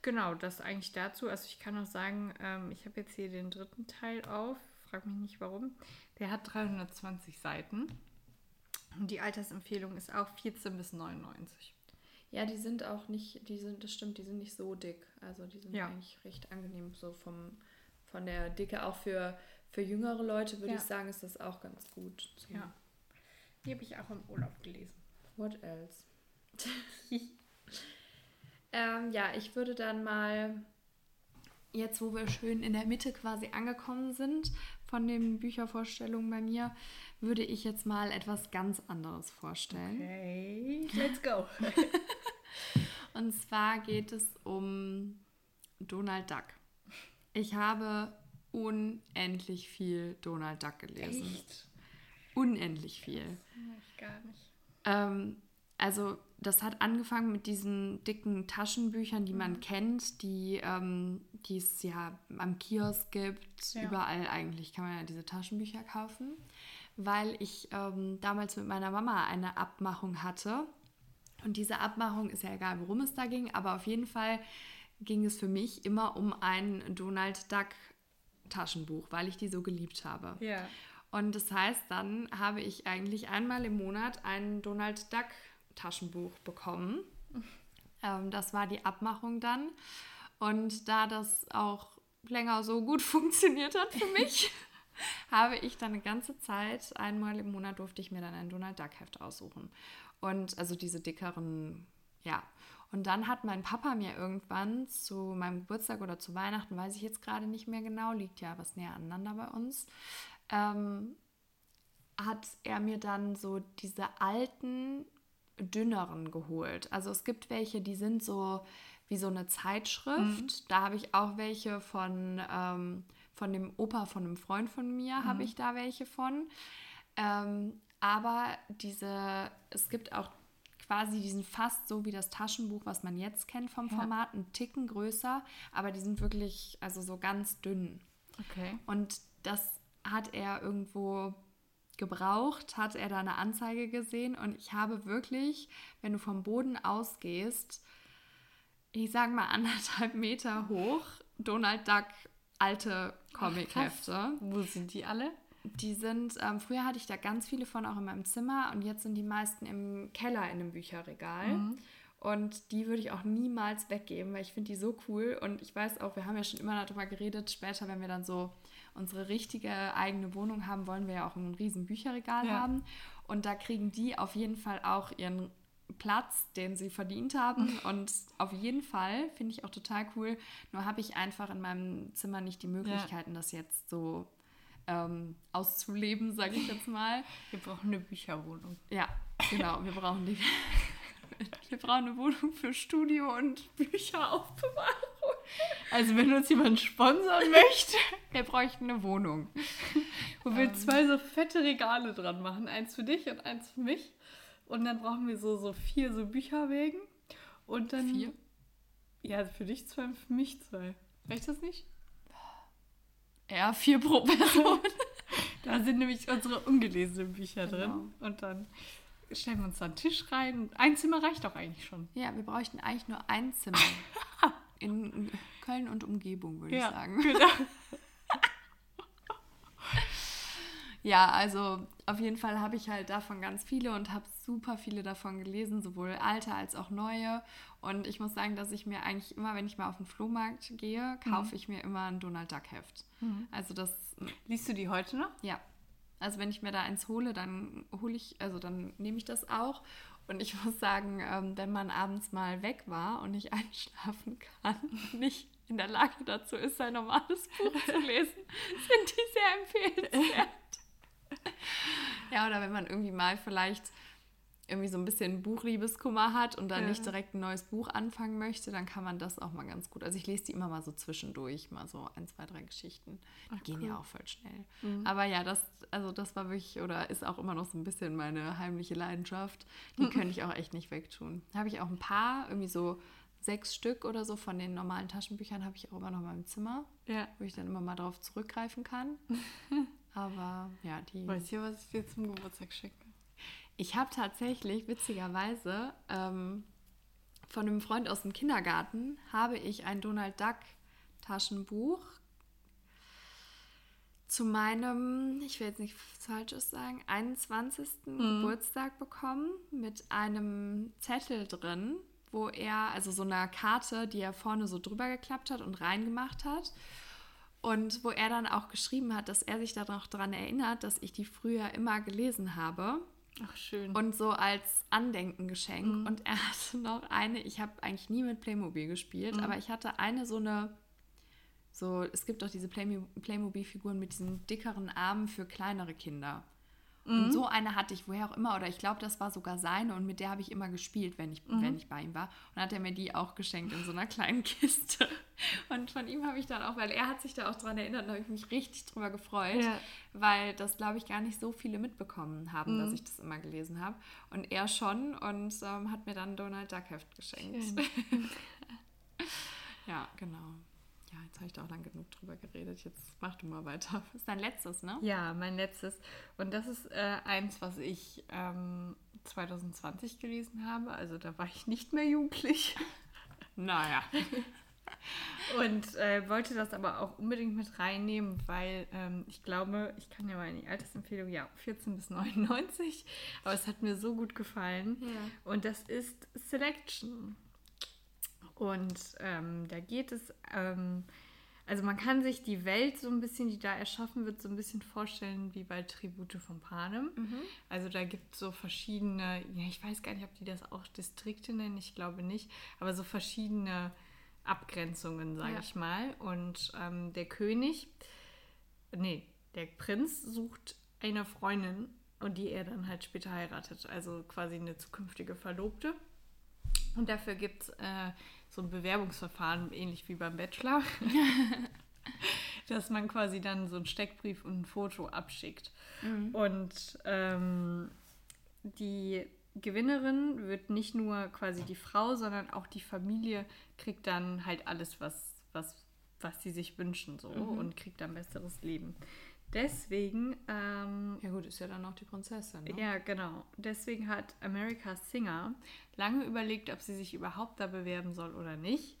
genau, das eigentlich dazu. Also ich kann auch sagen, ähm, ich habe jetzt hier den dritten Teil auf. Frag mich nicht warum. Der hat 320 Seiten. Und die Altersempfehlung ist auch 14 bis 99. Ja, die sind auch nicht, die sind, das stimmt, die sind nicht so dick. Also die sind Ja. eigentlich recht angenehm, so vom, von der Dicke. Auch für, für jüngere Leute würde Ja. ich sagen, ist das auch ganz gut. Ja. Die habe ich auch im Urlaub gelesen. What else? <laughs> ähm, ja, ich würde dann mal, jetzt wo wir schön in der Mitte quasi angekommen sind von den Büchervorstellungen bei mir, würde ich jetzt mal etwas ganz anderes vorstellen. Okay, let's go. <laughs> Und zwar geht es um Donald Duck. Ich habe unendlich viel Donald Duck gelesen. Echt? Unendlich viel. Ich gar nicht. Ähm, also das hat angefangen mit diesen dicken Taschenbüchern, die Mhm. man kennt, die, ähm, es ja am Kiosk gibt. Ja. Überall eigentlich kann man ja diese Taschenbücher kaufen. Weil ich ähm, damals mit meiner Mama eine Abmachung hatte. Und diese Abmachung ist ja egal, worum es da ging, aber auf jeden Fall ging es für mich immer um ein Donald Duck Taschenbuch, weil ich die so geliebt habe. Ja. Und das heißt, dann habe ich eigentlich einmal im Monat ein Donald Duck Taschenbuch bekommen. <laughs> Ähm, das war die Abmachung dann. Und da das auch länger so gut <laughs> funktioniert hat für mich, <laughs> habe ich dann eine ganze Zeit, einmal im Monat durfte ich mir dann ein Donald Duck Heft aussuchen. Und also diese dickeren, ja. Und dann hat mein Papa mir irgendwann zu meinem Geburtstag oder zu Weihnachten, weiß ich jetzt gerade nicht mehr genau, liegt ja was näher aneinander bei uns, ähm, hat er mir dann so diese alten, dünneren geholt. Also es gibt welche, die sind so wie so eine Zeitschrift. Da habe ich auch welche von, ähm, von dem Opa von einem Freund von mir, habe ich da welche von. Ähm, Aber diese, es gibt auch quasi, die sind fast so wie das Taschenbuch, was man jetzt kennt vom Ja. Format, einen Ticken größer, aber die sind wirklich, also so ganz dünn. Okay. Und das hat er irgendwo gebraucht, hat er da eine Anzeige gesehen und ich habe wirklich, wenn du vom Boden ausgehst, ich sage mal anderthalb Meter hoch, Donald Duck alte Comichefte. Wo sind die alle? Die sind, ähm, früher hatte ich da ganz viele von auch in meinem Zimmer und jetzt sind die meisten im Keller in einem Bücherregal. Und die würde ich auch niemals weggeben, weil ich finde die so cool. Und ich weiß auch, wir haben ja schon immer darüber geredet, später, wenn wir dann so unsere richtige eigene Wohnung haben, wollen wir ja auch ein riesen Bücherregal Ja. haben. Und da kriegen die auf jeden Fall auch ihren Platz, den sie verdient haben. <laughs> Und auf jeden Fall finde ich auch total cool. Nur habe ich einfach in meinem Zimmer nicht die Möglichkeiten, das jetzt so ähm, auszuleben, sage ich jetzt mal. Wir brauchen eine Bücherwohnung. Ja, genau. Wir brauchen die. <laughs> Wir brauchen eine Wohnung für Studio und Bücheraufbewahrung. Also wenn uns jemand sponsern möchte, <laughs> Wir bräuchten eine Wohnung. wo wir zwei so fette Regale dran machen. Eins für dich und eins für mich. Und dann brauchen wir so, so vier so Bücherwägen. Und dann. Vier? Ja, für dich zwei und für mich zwei. Reicht das nicht? Ja, vier pro Person. <laughs> Da sind nämlich unsere ungelesenen Bücher Genau. drin. Und dann stellen wir uns da einen Tisch rein. Ein Zimmer reicht doch eigentlich schon. Ja, wir bräuchten eigentlich nur ein Zimmer. <laughs> In Köln und Umgebung, würde ich sagen. genau. Ja, also auf jeden Fall habe ich halt davon ganz viele und habe super viele davon gelesen, sowohl alte als auch neue. Und ich muss sagen, dass ich mir eigentlich immer, wenn ich mal auf den Flohmarkt gehe, kaufe ich mir immer ein Donald Duck Heft. Also das, Liest du die heute noch? ja. Also wenn ich mir da eins hole, dann hole ich, also dann nehme ich das auch. Und ich <laughs> muss sagen, ähm, wenn man abends mal weg war und nicht <laughs> einschlafen kann, <laughs> nicht in der Lage dazu ist, ein normales Buch zu lesen, sind die sehr empfehlenswert. Ja, oder wenn man irgendwie mal vielleicht irgendwie so ein bisschen Buchliebeskummer hat und dann Ja. nicht direkt ein neues Buch anfangen möchte, dann kann man das auch mal ganz gut. Also ich lese die immer mal so zwischendurch, mal so ein, zwei, drei Geschichten. Die Ach, gehen cool. ja auch voll schnell. Aber ja, das, also das war wirklich oder ist auch immer noch so ein bisschen meine heimliche Leidenschaft. Die <laughs> könnte ich auch echt nicht wegtun. Habe ich auch ein paar, irgendwie so sechs Stück oder so von den normalen Taschenbüchern habe ich auch immer noch in meinem Zimmer, Ja. wo ich dann immer mal drauf zurückgreifen kann. <laughs> Aber ja, die. Weißt du, was ich dir zum Geburtstag schenke? Ich habe tatsächlich, witzigerweise, ähm, von einem Freund aus dem Kindergarten habe ich ein Donald Duck Taschenbuch zu meinem, ich will jetzt nichts Falsches sagen, 21. Geburtstag bekommen mit einem Zettel drin, wo er, also so einer Karte, die er vorne so drüber geklappt hat und reingemacht hat. Und wo er dann auch geschrieben hat, dass er sich da noch daran erinnert, dass ich die früher immer gelesen habe. Ach, schön. Und so als Andenkengeschenk. Und er hatte noch eine, ich habe eigentlich nie mit Playmobil gespielt, aber ich hatte eine so eine, so, es gibt doch diese Playmo- Playmobil-Figuren mit diesen dickeren Armen für kleinere Kinder. Und so eine hatte ich, woher auch immer, oder ich glaube, das war sogar seine und mit der habe ich immer gespielt, wenn ich, wenn ich bei ihm war. Und dann hat er mir die auch geschenkt in so einer kleinen <laughs> Kiste. Und von ihm habe ich dann auch, weil er hat sich da auch dran erinnert, da habe ich mich richtig drüber gefreut, Ja. weil das, glaube ich, gar nicht so viele mitbekommen haben, dass ich das immer gelesen habe. Und er schon und ähm, hat mir dann Donald Duck Heft geschenkt. <laughs> Ja, genau. Ja, jetzt habe ich da auch lang genug drüber geredet. Jetzt mach du mal weiter. Das ist dein letztes, ne? Ja, mein letztes. Und das ist äh, eins, was ich ähm, 2020 gelesen habe. Also da war ich nicht mehr jugendlich. <laughs> Naja. <laughs> Und äh, wollte das aber auch unbedingt mit reinnehmen, weil ähm, ich glaube, ich kann ja mal in die Altersempfehlung, ja, 14 bis 99. Aber es hat mir so gut gefallen. Ja. Und das ist Selection. Und ähm, da geht es, ähm, also man kann sich die Welt so ein bisschen, die da erschaffen wird, so ein bisschen vorstellen wie bei Tribute von Panem. Also da gibt es so verschiedene, ja, ich weiß gar nicht, ob die das auch Distrikte nennen, ich glaube nicht, aber so verschiedene Abgrenzungen, sage Ja. ich mal. Und ähm, der König, nee, der Prinz sucht eine Freundin und die er dann halt später heiratet, also quasi eine zukünftige Verlobte. Und dafür gibt es äh, so ein Bewerbungsverfahren, ähnlich wie beim Bachelor. <laughs> <laughs> dass man quasi dann so einen Steckbrief und ein Foto abschickt. Mhm. Und ähm, die Gewinnerin wird nicht nur quasi die Frau, sondern auch die Familie kriegt dann halt alles, was, was, was sie sich wünschen so mhm. und kriegt ein besseres Leben. Deswegen. Ähm, ja, gut, ist ja dann auch die Prinzessin. Ne? Ja, genau. Deswegen hat America's Singer lange überlegt, ob sie sich überhaupt da bewerben soll oder nicht.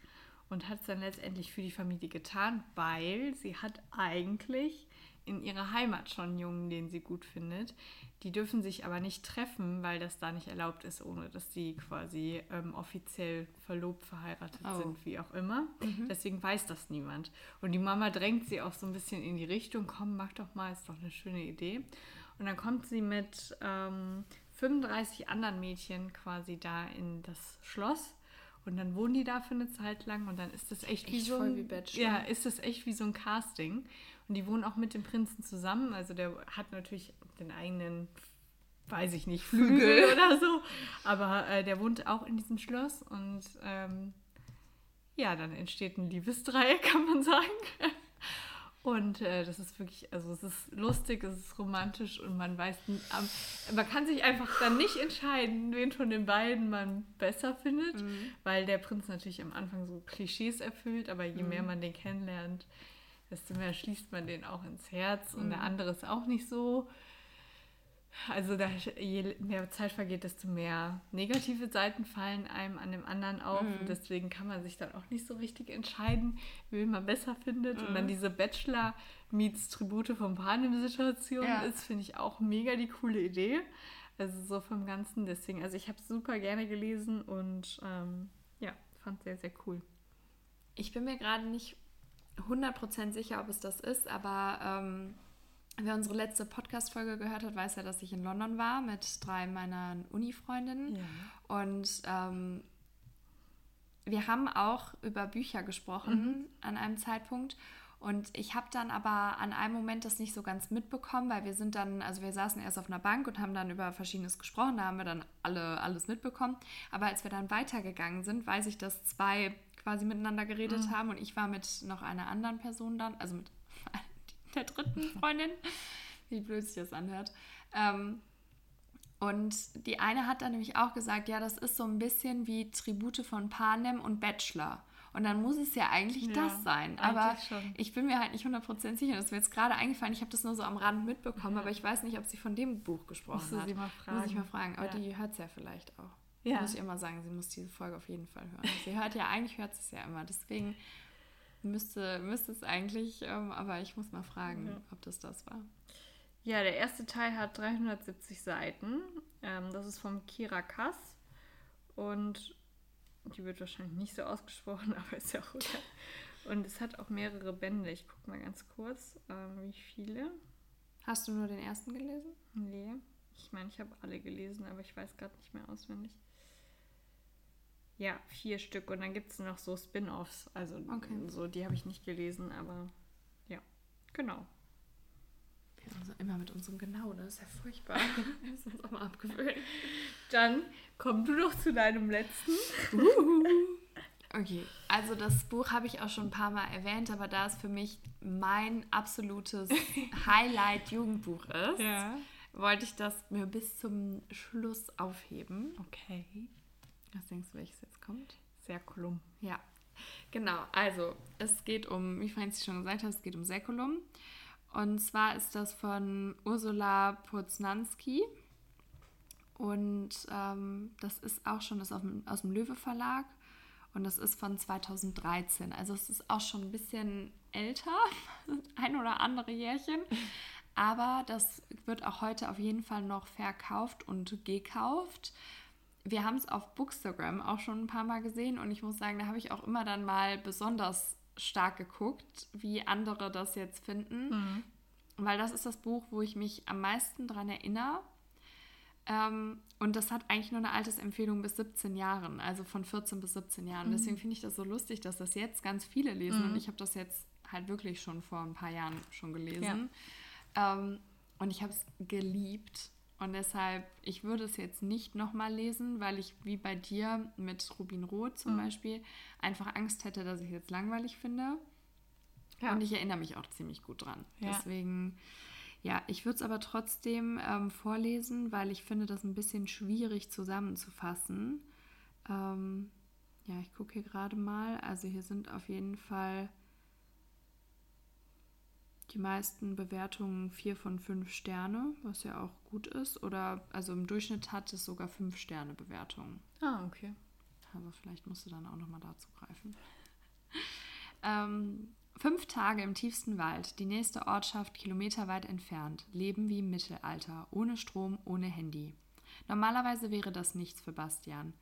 Und hat es dann letztendlich für die Familie getan, weil sie hat eigentlich in ihrer Heimat schon einen Jungen, den sie gut findet. Die dürfen sich aber nicht treffen, weil das da nicht erlaubt ist, ohne dass sie quasi ähm, offiziell verlobt, verheiratet oh. sind, wie auch immer. Mhm. Deswegen weiß das niemand. Und die Mama drängt sie auch so ein bisschen in die Richtung, komm, mach doch mal, ist doch eine schöne Idee. Und dann kommt sie mit ähm, 35 anderen Mädchen quasi da in das Schloss. Und dann wohnen die da für eine Zeit lang und dann ist das echt, echt wie so ein, wie ja, ist das echt wie so ein Casting. Und die wohnen auch mit dem Prinzen zusammen. Also der hat natürlich den eigenen, weiß ich nicht, Flügel oder so. Aber äh, der wohnt auch in diesem Schloss und ähm, ja, dann entsteht ein Liebesdreieck, <laughs> kann man sagen. Und äh, das ist wirklich, also es ist lustig, es ist romantisch und man weiß, ähm, man kann sich einfach dann nicht entscheiden, wen von den beiden man besser findet, mhm. weil der Prinz natürlich am Anfang so Klischees erfüllt, aber je mhm. mehr man den kennenlernt, desto mehr schließt man den auch ins Herz und der mhm. andere ist auch nicht so also da, je mehr Zeit vergeht, desto mehr negative Seiten fallen einem an dem anderen auf. Mhm. Und deswegen kann man sich dann auch nicht so richtig entscheiden, wen man besser findet. Mhm. Und dann mhm. diese Bachelor meets Tribute vom Panem-Situation ja. ist, finde ich auch mega die coole Idee. Also so vom Ganzen. Deswegen, also ich habe es super gerne gelesen und ähm, ja, fand es sehr, sehr cool. Ich bin mir gerade nicht 100% sicher, ob es das ist, aber ähm, Wer unsere letzte Podcast-Folge gehört hat, weiß ja, dass ich in London war mit drei meiner Uni-Freundinnen. Ja. Und ähm, wir haben auch über Bücher gesprochen mhm. an einem Zeitpunkt. Und ich habe dann aber an einem Moment das nicht so ganz mitbekommen, weil wir sind dann, also wir saßen erst auf einer Bank und haben dann über Verschiedenes gesprochen, da haben wir dann alle alles mitbekommen. Aber als wir dann weitergegangen sind, weiß ich, dass zwei quasi miteinander geredet mhm. haben und ich war mit noch einer anderen Person dann, also mit der dritten Freundin. Wie blöd sich das anhört. Ähm, und die eine hat dann nämlich auch gesagt, ja, das ist so ein bisschen wie Tribute von Panem und Bachelor. Und dann muss es ja eigentlich ja, das sein. Aber ich bin mir halt nicht 100% sicher. Das ist mir jetzt gerade eingefallen. Ich habe das nur so am Rand mitbekommen, ja. aber ich weiß nicht, ob sie von dem Buch gesprochen Musst hat. Sie mal fragen. Muss ich mal fragen. Aber ja. die hört es ja vielleicht auch. Muss ich immer sagen, sie muss diese Folge auf jeden Fall hören. Sie hört ja, eigentlich hört sie es ja immer. Deswegen Müsste, müsste es eigentlich, ähm, aber ich muss mal fragen, ja. ob das das war. Ja, der erste Teil hat 370 Seiten. Ähm, das ist vom Kira Kass. Und die wird wahrscheinlich nicht so ausgesprochen, <laughs> aber ist ja auch okay. Und es hat auch mehrere Bände. Ich gucke mal ganz kurz, ähm, wie viele. Hast du nur den ersten gelesen? Nee. Ich meine, ich habe alle gelesen, aber ich weiß gerade nicht mehr auswendig. Ja, vier Stück. Und dann gibt es noch so Spin-offs. Also okay. so, die habe ich nicht gelesen, aber ja, genau. Wir sind immer mit unserem Genau, das ist ja furchtbar. <laughs> Wir müssen uns auch mal abgewöhnen. Dann komm du doch zu deinem letzten. Okay, also das Buch habe ich auch schon ein paar Mal erwähnt, aber da es für mich mein absolutes <laughs> Highlight-Jugendbuch ist, ja. wollte ich das mir bis zum Schluss aufheben. Okay. Was denkst du, welches jetzt kommt? Säkulum. Ja, genau. Also, es geht um, wie Franzi schon gesagt hat, es geht um Säkulum. Und zwar ist das von Ursula Poznanski. Und ähm, das ist auch schon das dem, aus dem Löwe Verlag. Und das ist von 2013. Also es ist auch schon ein bisschen älter, <laughs> ein oder andere Jährchen. Aber das wird auch heute auf jeden Fall noch verkauft und gekauft wir haben es auf Bookstagram auch schon ein paar Mal gesehen und ich muss sagen, da habe ich auch immer dann mal besonders stark geguckt, wie andere das jetzt finden. Mhm. Weil das ist das Buch, wo ich mich am meisten daran erinnere. Ähm, und das hat eigentlich nur eine Altersempfehlung bis 17 Jahren, also von 14 bis 17 Jahren. Mhm. Deswegen finde ich das so lustig, dass das jetzt ganz viele lesen. Mhm. Und ich habe das jetzt halt wirklich schon vor ein paar Jahren schon gelesen. Ja. Ähm, und ich habe es geliebt. Und deshalb, ich würde es jetzt nicht nochmal lesen, weil ich wie bei dir mit Rubin Rot zum mhm. Beispiel einfach Angst hätte, dass ich es jetzt langweilig finde. Ja. Und ich erinnere mich auch ziemlich gut dran. Ja. Deswegen, ja, ich würde es aber trotzdem ähm, vorlesen, weil ich finde das ein bisschen schwierig zusammenzufassen. Ähm, ja, ich gucke hier gerade mal. Also hier sind auf jeden Fall die meisten Bewertungen 4 von 5 Sterne, was ja auch gut ist. Oder also im Durchschnitt hat es sogar 5 Sterne Bewertungen. Ah, okay. Also vielleicht musst du dann auch nochmal dazu greifen. <laughs> ähm, fünf Tage im tiefsten Wald, die nächste Ortschaft kilometerweit entfernt, leben wie im Mittelalter, ohne Strom, ohne Handy. Normalerweise wäre das nichts für Bastian.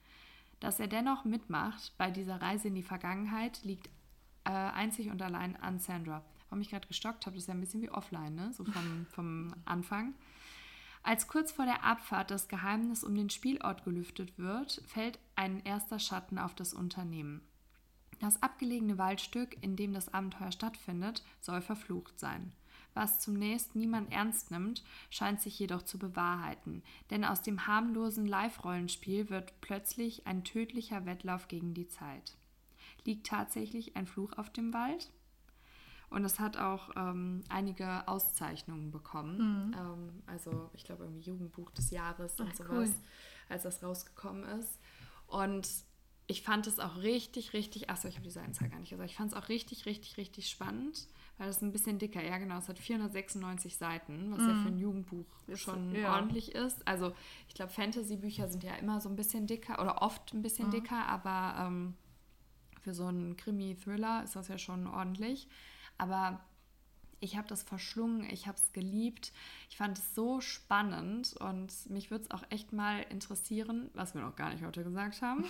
Dass er dennoch mitmacht bei dieser Reise in die Vergangenheit, liegt äh, einzig und allein an Sandra. Warum ich gerade gestockt habe, das ist ja ein bisschen wie offline, ne? so vom, <laughs> vom Anfang. Als kurz vor der Abfahrt das Geheimnis um den Spielort gelüftet wird, fällt ein erster Schatten auf das Unternehmen. Das abgelegene Waldstück, in dem das Abenteuer stattfindet, soll verflucht sein. Was zunächst niemand ernst nimmt, scheint sich jedoch zu bewahrheiten, denn aus dem harmlosen Live-Rollenspiel wird plötzlich ein tödlicher Wettlauf gegen die Zeit. Liegt tatsächlich ein Fluch auf dem Wald? Und es hat auch ähm, einige Auszeichnungen bekommen. Ähm, also ich glaube irgendwie Jugendbuch des Jahres und Ach, sowas, cool. als das rausgekommen ist. Und ich fand es auch richtig, richtig, achso, ich habe die Seitenzahl gar nicht gesagt, ich fand es auch richtig, richtig, richtig spannend, weil das ein bisschen dicker, ja genau, es hat 496 Seiten, was ja für ein Jugendbuch Ist- schon ja. ordentlich ist. Also ich glaube, Fantasy-Bücher sind ja immer so ein bisschen dicker oder oft ein bisschen dicker, aber ähm, für so einen Krimi-Thriller ist das ja schon ordentlich. Aber ich habe das verschlungen, ich habe es geliebt. Ich fand es so spannend und mich würde es auch echt mal interessieren, was wir noch gar nicht heute gesagt haben,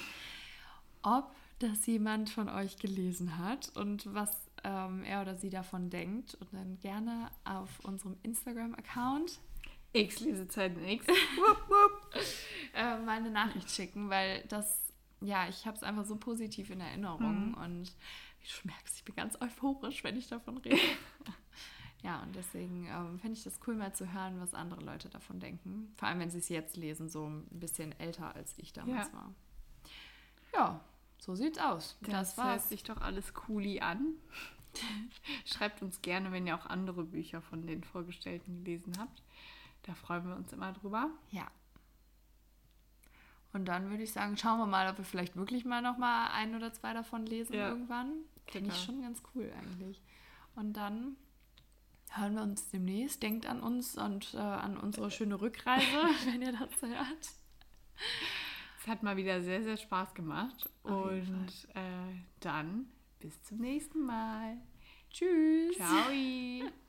<laughs> ob das jemand von euch gelesen hat und was ähm, er oder sie davon denkt. Und dann gerne auf unserem Instagram-Account X Lesezeiten X. <laughs> äh, mal eine Nachricht schicken, weil das, ja, ich habe es einfach so positiv in Erinnerung und wie du merkst, ich bin ganz euphorisch, wenn ich davon rede. <laughs> ja, und deswegen ähm, fände ich das cool, mal zu hören, was andere Leute davon denken. Vor allem, wenn sie es jetzt lesen, so ein bisschen älter als ich damals Ja. war. Ja, so sieht's aus. Das, Das, hört war's. sich doch alles cooli an. <laughs> Schreibt uns gerne, wenn ihr auch andere Bücher von den Vorgestellten gelesen habt. Da freuen wir uns immer drüber. Ja. Und dann würde ich sagen, schauen wir mal, ob wir vielleicht wirklich mal noch mal ein oder zwei davon lesen Ja. irgendwann. Finde ich schon ganz cool eigentlich. Und dann hören wir uns demnächst. Denkt an uns und äh, an unsere schöne Rückreise, <laughs> wenn ihr das hört. Es hat mal wieder sehr, sehr Spaß gemacht. Auf Und äh, dann bis zum nächsten Mal. Tschüss. Ciao. <laughs>